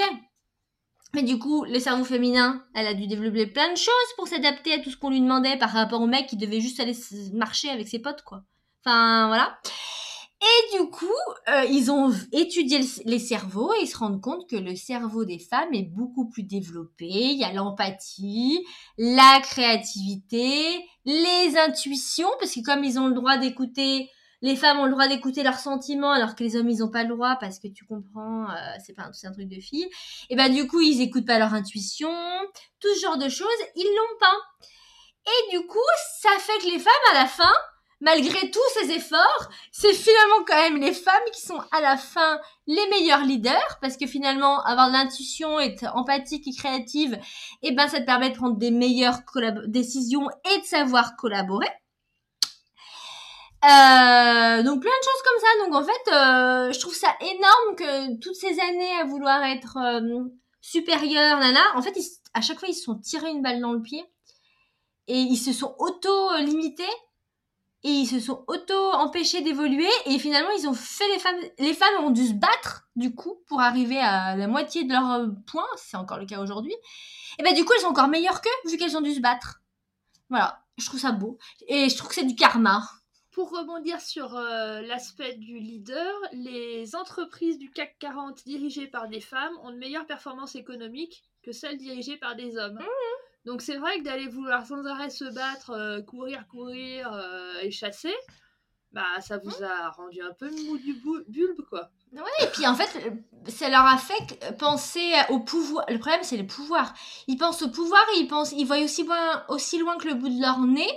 Mais du coup, le cerveau féminin, elle a dû développer plein de choses pour s'adapter à tout ce qu'on lui demandait par rapport au mec qui devait juste aller marcher avec ses potes, quoi. Enfin, voilà. Et du coup, euh, ils ont étudié les cerveaux et ils se rendent compte que le cerveau des femmes est beaucoup plus développé. Il y a l'empathie, la créativité, les intuitions, parce que comme ils ont le droit d'écouter les femmes ont le droit d'écouter leurs sentiments alors que les hommes ils ont pas le droit parce que tu comprends euh, c'est pas c'est un truc de fille et ben du coup ils écoutent pas leur intuition tout ce genre de choses ils l'ont pas et du coup ça fait que les femmes à la fin malgré tous ces efforts c'est finalement quand même les femmes qui sont à la fin les meilleurs leaders parce que finalement avoir de l'intuition être empathique et créative et ben ça te permet de prendre des meilleures décisions et de savoir collaborer euh, donc plein de choses comme ça. Donc en fait, euh, je trouve ça énorme que toutes ces années à vouloir être euh, supérieur, nana, en fait, à chaque fois, ils se sont tirés une balle dans le pied et ils se sont auto-limités et ils se sont auto-empêchés d'évoluer et finalement, ils ont fait les femmes, les femmes ont dû se battre du coup pour arriver à la moitié de leur euh, point, c'est encore le cas aujourd'hui. Et ben du coup, elles sont encore meilleures qu'eux vu qu'elles ont dû se battre. Voilà, je trouve ça beau et je trouve que c'est du karma. Pour rebondir sur euh, l'aspect du leader, les entreprises du CAC 40 dirigées par des femmes ont de meilleures performances économiques que celles dirigées par des hommes. Mmh. Donc c'est vrai que d'aller vouloir sans arrêt se battre, euh, courir, courir euh, et chasser, bah ça vous mmh. a rendu un peu mou du bulbe quoi. Oui, et puis en fait, ça leur a fait penser au pouvoir. Le problème, c'est le pouvoir. Ils pensent au pouvoir et ils, pensent, ils voient aussi loin, aussi loin que le bout de leur nez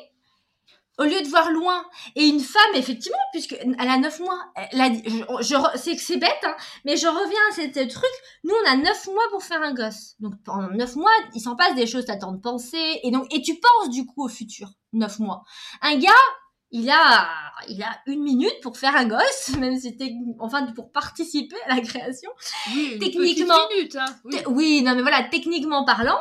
au lieu de voir loin. Et une femme, effectivement, puisque elle a neuf mois, elle a, je, je, c'est c'est bête, hein, mais je reviens à ce truc. Nous, on a neuf mois pour faire un gosse. Donc pendant neuf mois, il s'en passe des choses, t'attends de penser, et donc et tu penses du coup au futur. Neuf mois. Un gars, il a, il a une minute pour faire un gosse, même si enfin pour participer à la création. Oui, techniquement, minute, hein, oui. oui, non mais voilà, techniquement parlant,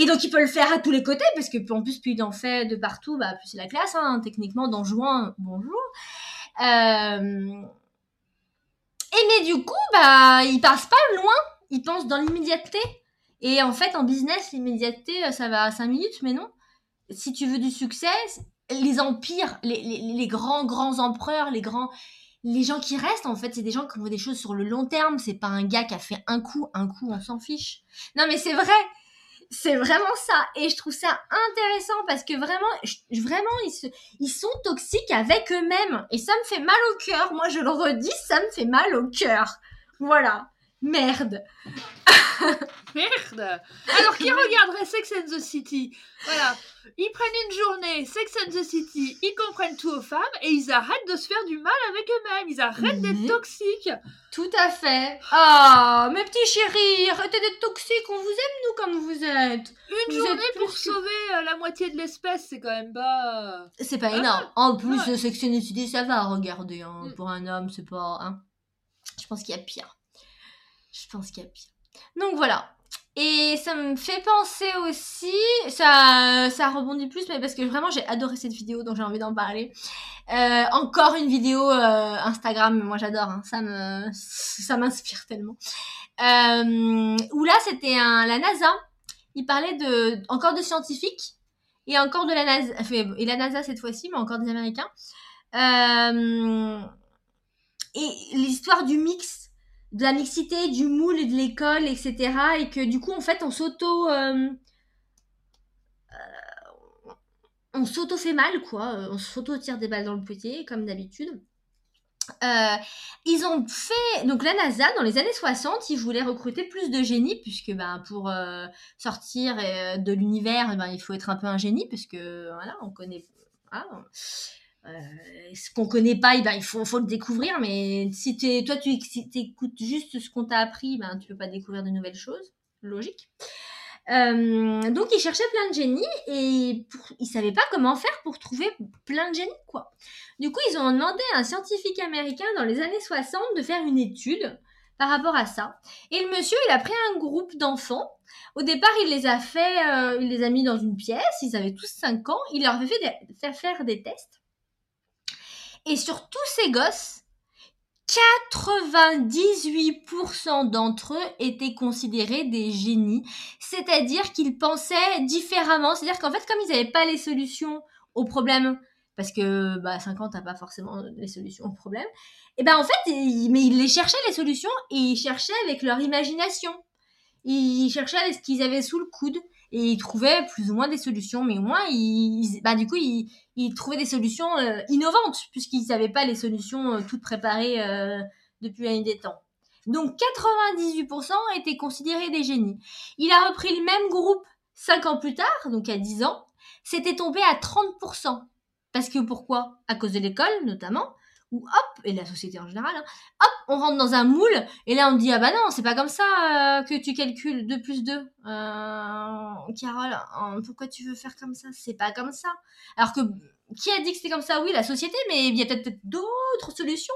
et donc il peut le faire à tous les côtés, parce que en plus, plus il en fait de partout, bah, plus c'est la classe, hein, techniquement, dans juin, bonjour. Euh... Et mais du coup, bah, il passe pas loin, il pense dans l'immédiateté. Et en fait, en business, l'immédiateté, euh, ça va à 5 minutes, mais non. Si tu veux du succès, les empires, les, les, les grands, grands empereurs, les grands, les gens qui restent, en fait, c'est des gens qui ont des choses sur le long terme. C'est pas un gars qui a fait un coup, un coup, on s'en fiche. Non, mais c'est vrai. C'est vraiment ça. Et je trouve ça intéressant parce que vraiment, vraiment, ils, ils sont toxiques avec eux-mêmes. Et ça me fait mal au cœur. Moi, je le redis, ça me fait mal au cœur. Voilà. Merde. Merde. Alors, qui regarderait Sex and the City? Voilà. Ils prennent une journée, Sex and the City, ils comprennent tout aux femmes et ils arrêtent de se faire du mal avec eux-mêmes. Ils arrêtent d'être toxiques. Tout à fait. Ah, mes petits chéris, arrêtez d'être toxiques. On vous aime, nous, comme vous êtes. Une journée pour sauver euh, la moitié de l'espèce, c'est quand même pas. C'est pas énorme. Ah, en plus, Sex and the City, ça va, regardez. Hein. Mm. Pour un homme, c'est pas. Hein. Je pense qu'il y a pire. Je pense qu'il y a pire. Donc voilà. Et ça me fait penser aussi, ça, ça rebondit plus, mais parce que vraiment j'ai adoré cette vidéo, donc j'ai envie d'en parler. Euh, encore une vidéo euh, Instagram, moi j'adore, hein, ça ça m'inspire tellement. Euh, où là c'était la NASA, il parlait de, encore de scientifiques et encore de la NASA, et la NASA cette fois-ci, mais encore des Américains. et l'histoire du mix de la mixité, du moule de l'école, etc. Et que du coup, en fait, on s'auto... Euh, euh, on s'auto fait mal, quoi. On s'auto tire des balles dans le pied, comme d'habitude. Euh, ils ont fait donc la NASA dans les années 60 ils voulaient recruter plus de génies puisque ben pour sortir de l'univers ben, il faut être un peu un génie puisque voilà on connaît euh, ce qu'on connaît pas, eh ben, il faut, le découvrir. Mais si es, toi, tu écoutes juste ce qu'on t'a appris, ben, tu peux pas découvrir de nouvelles choses. Logique. Euh, donc, il cherchait plein de génies et pour, il savait pas comment faire pour trouver plein de génies, quoi. Du coup, ils ont demandé à un scientifique américain dans les années 60 de faire une étude par rapport à ça. Et le monsieur, il a pris un groupe d'enfants. Au départ, il les a fait, euh, il les a mis dans une pièce. Ils avaient tous 5 ans. Il leur a fait, fait faire des tests. Et sur tous ces gosses, 98% d'entre eux étaient considérés des génies, c'est-à-dire qu'ils pensaient différemment, c'est-à-dire qu'en fait, comme ils n'avaient pas les solutions aux problèmes, parce que bah, à 5 ans, t'as pas forcément les solutions aux problèmes, et ben en fait, ils, mais ils cherchaient les solutions et ils cherchaient avec leur imagination. Ils cherchaient ce qu'ils avaient sous le coude et ils trouvaient plus ou moins des solutions, mais au moins, ils, bah, du coup, ils, ils trouvaient des solutions euh, innovantes, puisqu'ils n'avaient pas les solutions euh, toutes préparées euh, depuis la nuit des temps. Donc 98% étaient considérés des génies. Il a repris le même groupe 5 ans plus tard, donc à 10 ans, c'était tombé à 30%. Parce que pourquoi? À cause de l'école notamment, ou hop, et la société en général, hein, hop, on rentre dans un moule, et là on dit, ah bah non, c'est pas comme ça euh, que tu calcules 2 plus 2. Euh, Carole, hein, pourquoi tu veux faire comme ça? C'est pas comme ça. Alors que, qui a dit que c'était comme ça? Oui, la société, mais il y a peut-être d'autres solutions.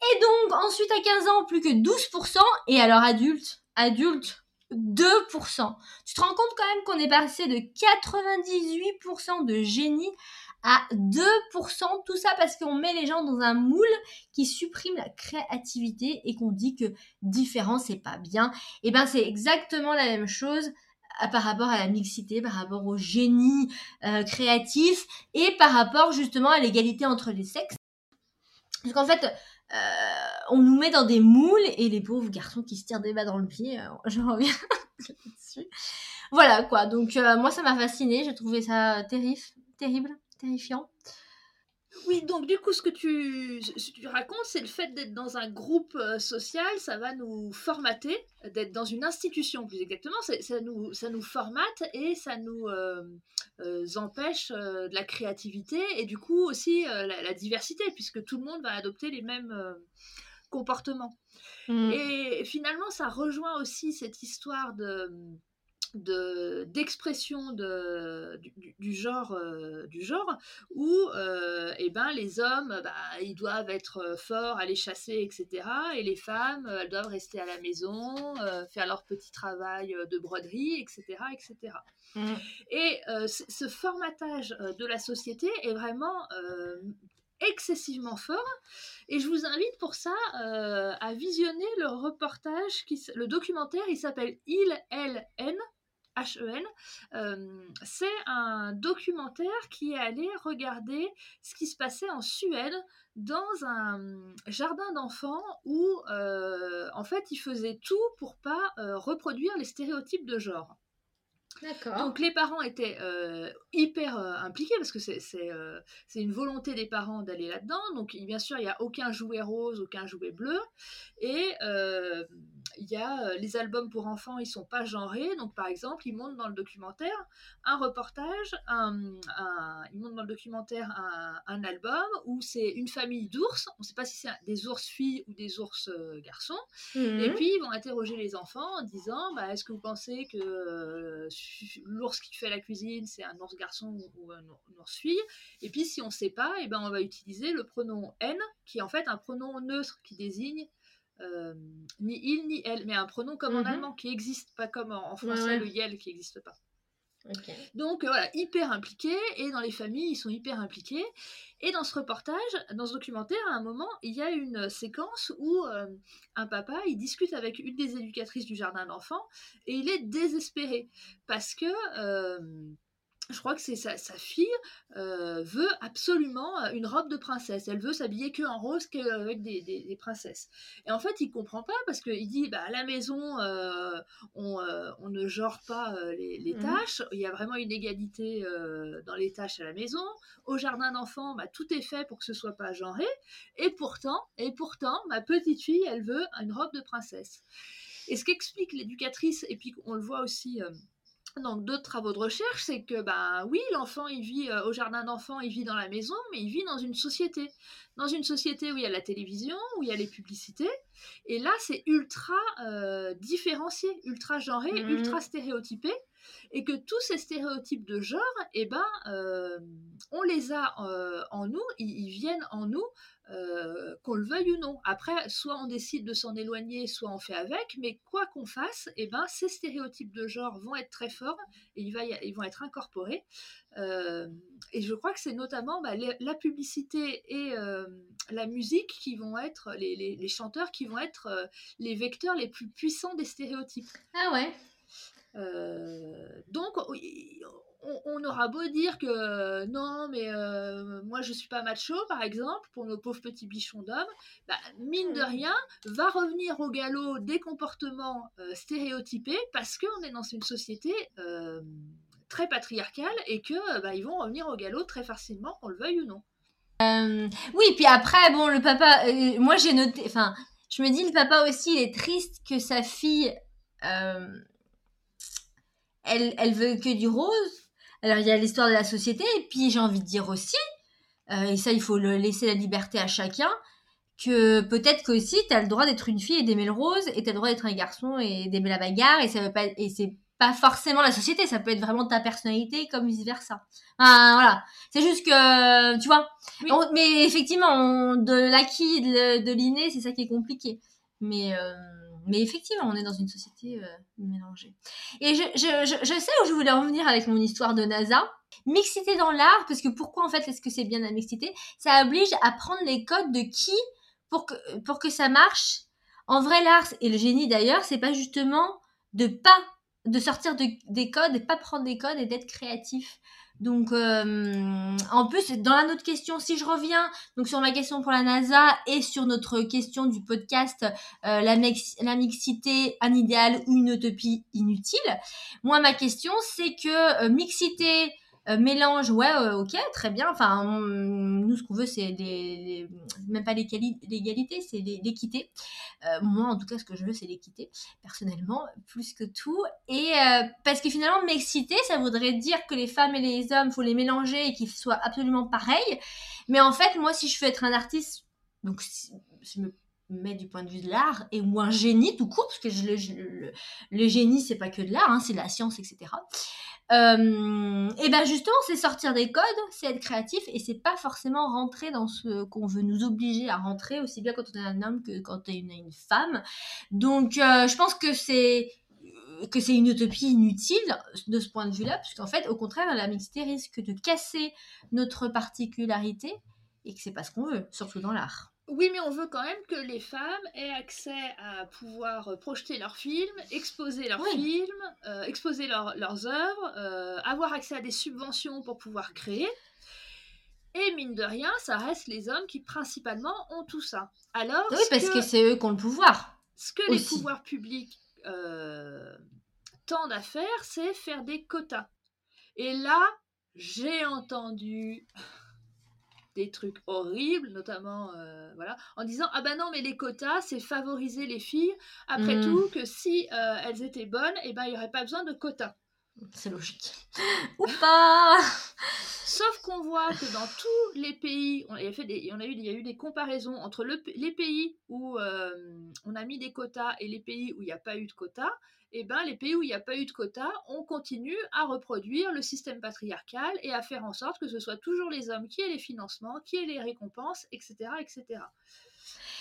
Et donc, ensuite à 15 ans, plus que 12%, et alors adulte, adulte, 2%. Tu te rends compte quand même qu'on est passé de 98% de génie à 2%, tout ça parce qu'on met les gens dans un moule qui supprime la créativité et qu'on dit que différent c'est pas bien. Et eh ben c'est exactement la même chose euh, par rapport à la mixité, par rapport au génie euh, créatif et par rapport justement à l'égalité entre les sexes. Parce qu'en fait, euh, on nous met dans des moules et les pauvres garçons qui se tirent des bas dans le pied, je reviens dessus. Voilà quoi, donc moi ça m'a fasciné, j'ai trouvé ça terrible, terrible terrifiant. Oui, donc du coup, ce que tu, tu racontes, c'est le fait d'être dans un groupe euh, social, ça va nous formater, d'être dans une institution plus exactement, ça nous, ça nous formate et ça nous euh, euh, empêche de la créativité et du coup aussi la, diversité, puisque tout le monde va adopter les mêmes comportements. Mmh. Et finalement, ça rejoint aussi cette histoire de d'expression de, du, genre euh, du genre où euh, eh ben les hommes bah, ils doivent être forts aller chasser etc et les femmes elles doivent rester à la maison euh, faire leur petit travail de broderie etc etc et mmh. ce formatage de la société est vraiment excessivement fort. Et je vous invite pour ça à visionner le reportage, qui, le documentaire, il s'appelle Il, Elle, N, HEN, euh, c'est un documentaire qui est allé regarder ce qui se passait en Suède dans un jardin d'enfants où euh, en fait ils faisaient tout pour pas euh, reproduire les stéréotypes de genre. Donc les parents étaient euh, hyper euh, impliqués parce que euh, c'est une volonté des parents d'aller là-dedans. Donc bien sûr, il n'y a aucun jouet rose, aucun jouet bleu. Et il y a les albums pour enfants, ils sont pas genrés. Donc par exemple, ils montrent dans le documentaire un reportage, un, ils montrent dans le documentaire un, album où c'est une famille d'ours. On ne sait pas si c'est des ours filles ou des ours garçons. Mhm. Et puis ils vont interroger les enfants en disant bah, est-ce que vous pensez que l'ours qui fait la cuisine, c'est un ours garçon ou un ours fille? Et puis si on ne sait pas, et eh ben on va utiliser le pronom n, qui est en fait un pronom neutre qui désigne euh, ni il ni elle, mais un pronom comme en mhm. allemand qui existe, pas comme en, français le yel qui n'existe pas. Donc euh, voilà, hyper impliqués, et dans les familles, ils sont hyper impliqués. Et dans ce reportage, dans ce documentaire, à un moment, il y a une séquence où euh, un papa, il discute avec une des éducatrices du jardin d'enfants, et il est désespéré, parce que... Euh, je crois que c'est sa, fille euh, veut absolument euh, une robe de princesse. Elle veut s'habiller que en rose qu'avec des, des, princesses. Et en fait, il comprend pas parce qu'il dit bah, à la maison, euh, on, on, ne genre pas les, les mmh tâches. Il y a vraiment une égalité dans les tâches à la maison. Au jardin d'enfants, bah, tout est fait pour que ce soit pas genré. Et pourtant, et pourtant, ma petite fille, elle veut une robe de princesse. Et ce qu'explique l'éducatrice, et puis on le voit aussi donc d'autres travaux de recherche, c'est que ben oui, l'enfant il vit euh, au jardin d'enfants, il vit dans la maison, mais il vit dans une société, dans une société où il y a la télévision, où il y a les publicités, et là c'est ultra euh, différencié, ultra genré, Mhm. ultra stéréotypé, et que tous ces stéréotypes de genre, eh ben euh, on les a en nous, ils, ils viennent en nous. Euh, qu'on le veuille ou non. Après, soit on décide de s'en éloigner, soit on fait avec, mais quoi qu'on fasse, eh ben, ces stéréotypes de genre vont être très forts et il va y- ils vont être incorporés. Euh, et je crois que c'est notamment bah, les- la publicité et euh, la musique qui vont être, les, les- les chanteurs qui vont être les vecteurs les plus puissants des stéréotypes. Ah ouais. Donc, on, on aura beau dire que euh, non, mais euh, moi je suis pas macho, par exemple, pour nos pauvres petits bichons d'hommes, bah, mine de Mhm. rien, va revenir au galop des comportements euh, stéréotypés parce qu'on est dans une société très patriarcale et que bah, ils vont revenir au galop très facilement, qu'on le veuille ou non. Oui, puis après, bon, le papa, moi j'ai noté, enfin, je me dis, le papa aussi, il est triste que sa fille, elle, elle veut que du rose. Alors, il y a l'histoire de la société, et puis j'ai envie de dire aussi, euh, et ça, il faut le laisser la liberté à chacun, que peut-être qu'aussi, t'as le droit d'être une fille et d'aimer le rose, et t'as le droit d'être un garçon et d'aimer la bagarre, et ça veut pas, et c'est pas forcément la société, ça peut être vraiment ta personnalité, comme vice versa. Enfin, voilà. C'est juste que, tu vois, Oui. on- mais effectivement, on- de l'acquis de, de l'inné, c'est ça qui est compliqué. Mais, euh, mais effectivement, on est dans une société euh, mélangée. Et je, sais où je voulais en venir avec mon histoire de NASA. Mixité dans l'art, parce que pourquoi en fait est-ce que c'est bien la mixité? Ça oblige à prendre les codes de qui pour que, pour que ça marche. En vrai, l'art et le génie d'ailleurs, c'est pas justement de pas de sortir de- des codes et pas prendre des codes et d'être créatif. Donc, euh, en plus, dans la autre question, si je reviens donc sur ma question pour la NASA et sur notre question du podcast, euh, la mixité, un idéal ou une utopie inutile. Moi, ma question, c'est que euh, mixité, euh, mélange, ouais, euh, ok, très bien. Enfin, nous, ce qu'on veut, c'est même pas l'égali- l'égalité, c'est l'équité. Euh, moi, en tout cas, ce que je veux, c'est l'équité, personnellement, plus que tout. Et parce que finalement, mixité, ça voudrait dire que les femmes et les hommes, faut les mélanger et qu'ils soient absolument pareils. Mais en fait, moi, si je veux être un artiste, donc je me mets du point de vue de l'art et ou un génie tout court, parce que je- le, je- le génie, c'est pas que de l'art, hein, c'est de la science, etc. Euh, et ben justement, c'est sortir des codes, c'est être créatif et c'est pas forcément rentrer dans ce qu'on veut nous obliger à rentrer, aussi bien quand on est un homme que quand on est une, femme. Donc, euh, je pense que c'est que c'est une utopie inutile de ce point de vue-là, puisqu'en fait, au contraire, la mixité risque de casser notre particularité et que c'est pas ce qu'on veut, surtout dans l'art. Oui, mais on veut quand même que les femmes aient accès à pouvoir euh, projeter leurs films, exposer leurs Oui. films, euh, exposer leurs- leurs œuvres, euh, avoir accès à des subventions pour pouvoir créer. Et mine de rien, ça reste les hommes qui principalement ont tout ça. Alors, Oui, ce parce que, que c'est eux qui ont le pouvoir. ce que les pouvoirs publics euh, tendent à faire, c'est faire des quotas. Et là, j'ai entendu des trucs horribles, notamment euh, voilà, en disant ah ben non mais les quotas c'est favoriser les filles. Après Mm. tout que si euh, elles étaient bonnes, et ben il y aurait pas besoin de quotas. C'est logique. Ou pas Sauf qu'on voit que dans tous les pays, on a, fait des, on a eu, il y a eu des comparaisons entre le- les pays où euh, on a mis des quotas et les pays où il n'y a pas eu de quotas. Et ben les pays où il n'y a pas eu de quotas, on continue à reproduire le système patriarcal et à faire en sorte que ce soit toujours les hommes qui aient les financements, qui aient les récompenses, etc., etc.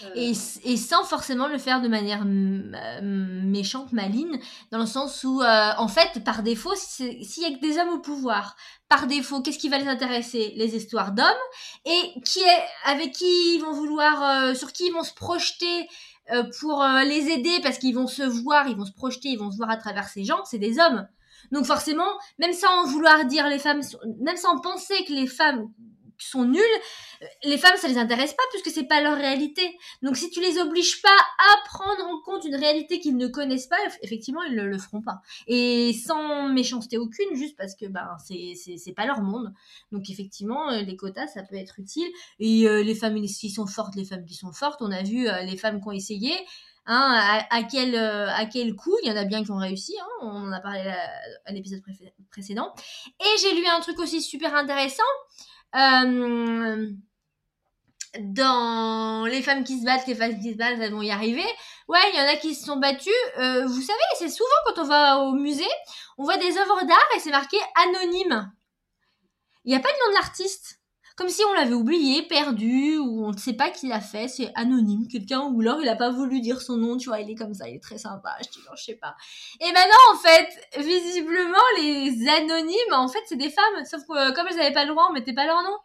Euh, et, sans forcément le faire de manière méchante, maligne, dans le sens où, euh, en fait, par défaut, si s'il y a que des hommes au pouvoir, par défaut, qu'est-ce qui va les intéresser? Les histoires d'hommes, et qui est, avec qui ils vont vouloir, euh, sur qui ils vont se projeter pour les aider, parce qu'ils vont se voir, ils vont se projeter, ils vont se voir à travers ces gens, c'est des hommes. Donc forcément, même sans vouloir dire les femmes, même sans penser que les femmes sont nulles, euh, les femmes ça les intéresse pas puisque c'est pas leur réalité. Donc si tu les obliges pas à prendre en compte une réalité qu'ils ne connaissent pas, eff- effectivement ils ne le feront pas. Et sans méchanceté aucune, juste parce que ben c'est pas leur monde. Donc effectivement euh, les quotas ça peut être utile. Et euh, les femmes qui sont fortes, les femmes qui sont fortes, on a vu les femmes qui ont essayé. Hein, à, quel, à quel coup Il y en a bien qui ont réussi. Hein, on en a parlé à, l'épisode précédent. Et j'ai lu un truc aussi super intéressant. Dans les femmes qui se battent, les femmes qui se battent, elles vont y arriver. Ouais, il y en a qui se sont battues. vous savez, c'est souvent quand on va au musée, on voit des œuvres d'art et c'est marqué anonyme. Il n'y a pas de nom de l'artiste. Comme si on l'avait oublié, perdu, ou on ne sait pas qui l'a fait, c'est anonyme, quelqu'un, ou alors il n'a pas voulu dire son nom, tu vois, il est comme ça, il est très sympa, je dis non, je sais pas. Et maintenant, en fait, visiblement, les anonymes, en fait, c'est des femmes, sauf que comme elles n'avaient pas le droit, on mettait pas leur nom.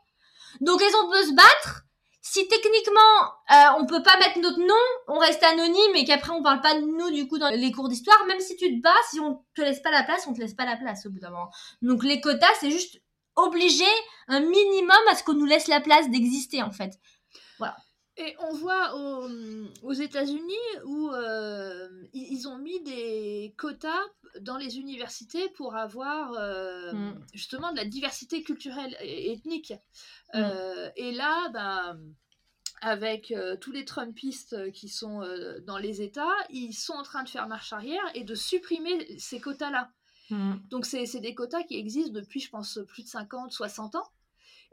Donc elles ont pu se battre, si techniquement euh, on peut pas mettre notre nom, on reste anonyme et qu'après on parle pas de nous du coup dans les cours d'histoire, même si tu te bats, si on te laisse pas la place, on te laisse pas la place au bout d'un moment. Donc les quotas, c'est juste obligé un minimum à ce qu'on nous laisse la place d'exister en fait. Voilà. Et on voit aux, États-Unis où euh, ils ont mis des quotas dans les universités pour avoir euh, mm. justement de la diversité culturelle et ethnique. Mm. Euh, et là, ben, avec tous les Trumpistes qui sont dans les États, ils sont en train de faire marche arrière et de supprimer ces quotas-là. Mm. Donc c'est des quotas qui existent depuis, je pense, plus de 50, 60 ans.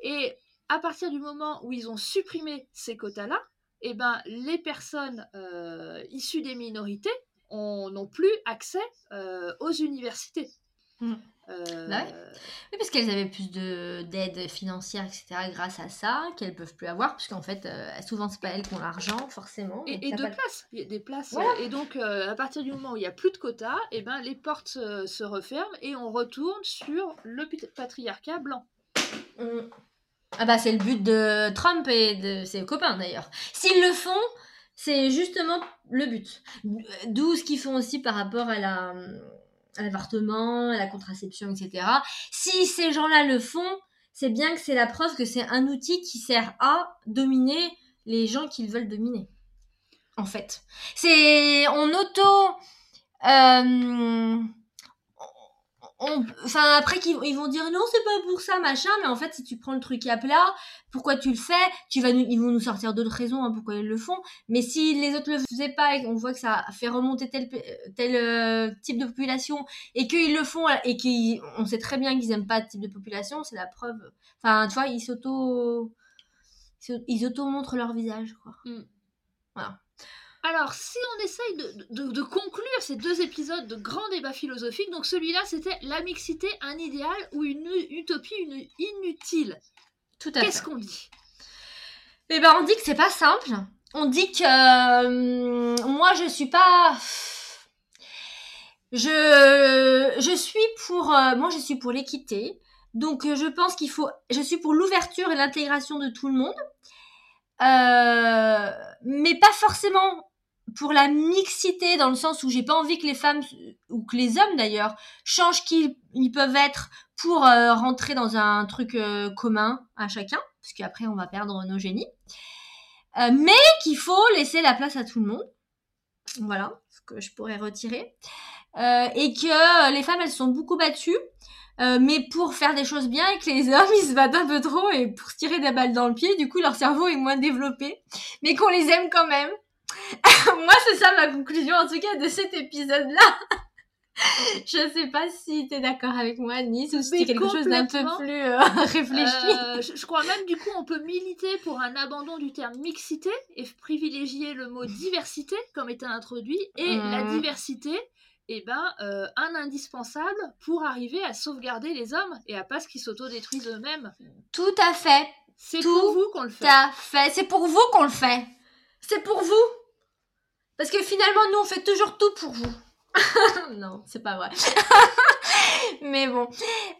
Et à partir du moment où ils ont supprimé ces quotas-là, eh ben, les personnes euh, issues des minorités n'ont plus accès euh, aux universités. Mm. Euh, bah oui, parce qu'elles avaient plus d'aide financière, etc., grâce à ça, qu'elles peuvent plus avoir, puisqu'en fait, souvent, c'est pas elles qui ont l'argent, forcément. Et, de places, il y a des places. Et donc, à partir du moment où il n'y a plus de quotas, eh ben, les portes se referment et on retourne sur le patriarcat blanc. Mm. Ah bah c'est le but de Trump et de ses copains d'ailleurs. S'ils le font, c'est justement le but. D'où ce qu'ils font aussi par rapport à la à l'avortement, à la contraception, etc. Si ces gens-là le font, c'est bien que c'est la preuve que c'est un outil qui sert à dominer les gens qu'ils veulent dominer. En fait, c'est on auto euh, enfin après qu'ils ils vont dire non c'est pas pour ça machin mais en fait si tu prends le truc à plat pourquoi tu le fais? Tu vas ils vont nous sortir d'autres raisons hein, pourquoi ils le font. Mais si les autres le faisaient pas et qu'on voit que ça fait remonter tel tel euh, type de population et qu'ils le font et qu'on sait très bien qu'ils aiment pas ce type de population c'est la preuve. Enfin tu vois ils s'auto ils auto montrent leur visage quoi. Mm. voilà alors, si on essaye de, conclure ces deux épisodes de grands débats philosophiques, donc celui-là c'était la mixité, un idéal ou une utopie, une inutile. Tout à Qu'est-ce qu'on dit? Eh ben, on dit que c'est pas simple. On dit que euh, moi je suis pas. Je, je suis pour. Euh, moi je suis pour l'équité. Donc euh, je pense qu'il faut. Je suis pour l'ouverture et l'intégration de tout le monde. mais pas forcément pour la mixité dans le sens où j'ai pas envie que les femmes ou que les hommes d'ailleurs changent qui ils peuvent être pour euh, rentrer dans un truc euh, commun à chacun parce qu'après on va perdre nos génies. Euh, mais qu'il faut laisser la place à tout le monde. Voilà ce que je pourrais retirer. Et que les femmes elles sont beaucoup battues mais pour faire des choses bien et que les hommes ils se battent un peu trop et pour se tirer des balles dans le pied du coup leur cerveau est moins développé mais qu'on les aime quand même Moi, c'est ça ma conclusion, en tout cas, de cet épisode-là. je sais pas si tu es d'accord avec moi, Nice, ou si c'est quelque chose d'un peu plus euh, réfléchi. Euh, je, crois même, du coup, on peut militer pour un abandon du terme mixité et privilégier le mot diversité comme étant introduit, et la mmh. diversité, eh ben, euh, un indispensable pour arriver à sauvegarder les hommes et à pas ce qu'ils s'autodétruisent eux-mêmes. Tout à fait. C'est pour vous qu'on le fait. Tout à fait. C'est pour vous qu'on le fait. C'est pour vous. Parce que finalement, nous, on fait toujours tout pour vous. non, c'est pas vrai. Mais bon.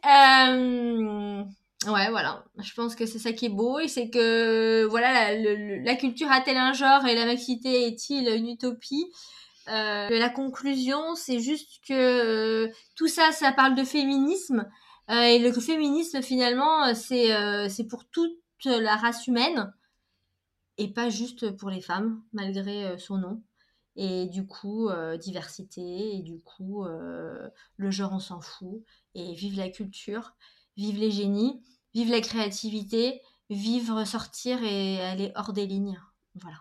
Euh, ouais, voilà. Je pense que c'est ça qui est beau et c'est que voilà, la, culture a-t-elle un genre et la mixité est-il une utopie? Euh, La conclusion, c'est juste que euh, tout ça, ça parle de féminisme et le féminisme finalement, c'est c'est pour toute la race humaine et pas juste pour les femmes, malgré son nom. Et du coup, euh, diversité, et du coup, euh, le genre, on s'en fout. Et vive la culture, vive les génies, vive la créativité, vivre, sortir et aller hors des lignes. Voilà.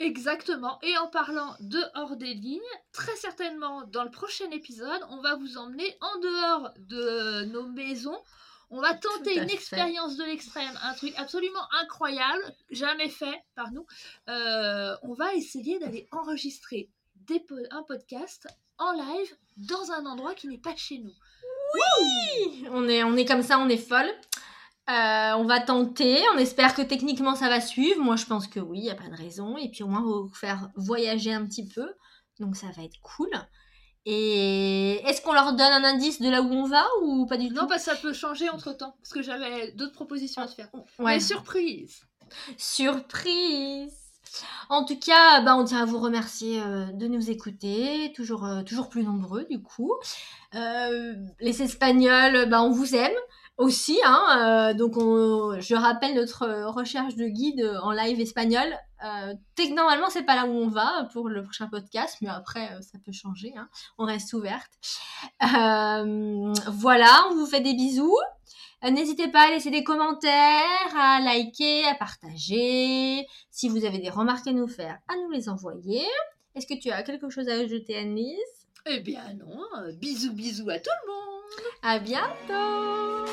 Exactement. Et en parlant de hors des lignes, très certainement dans le prochain épisode, on va vous emmener en dehors de nos maisons. On va tenter une expérience de l'extrême, un truc absolument incroyable, jamais fait par nous. Euh, on va essayer d'aller enregistrer un podcast en live dans un endroit qui n'est pas chez nous. Oui on est, on est comme ça, on est folle. Euh, on va tenter, on espère que techniquement ça va suivre. Moi je pense que oui, il n'y a pas de raison. Et puis au moins on va vous faire voyager un petit peu. Donc ça va être cool. Et est-ce qu'on leur donne un indice de là où on va ou pas du tout Non, parce que ça peut changer entre temps. Parce que j'avais d'autres propositions à te faire. Ouais. Mais surprise Surprise en tout cas, bah, on tient à vous remercier euh, de nous écouter, toujours, euh, toujours plus nombreux du coup. les Espagnols, bah, on vous aime aussi. Hein, euh, donc, je rappelle notre recherche de guide en live espagnol. Euh, normalement, c'est pas là où on va pour le prochain podcast, mais après, euh, ça peut changer. Hein. On reste ouverte. Euh, voilà, on vous fait des bisous. N'hésitez pas à laisser des commentaires, à liker, à partager. Si vous avez des remarques à nous faire, à nous les envoyer. Est-ce que tu as quelque chose à ajouter, Annelise? Eh bien non, euh, bisous bisous à tout le monde. À bientôt.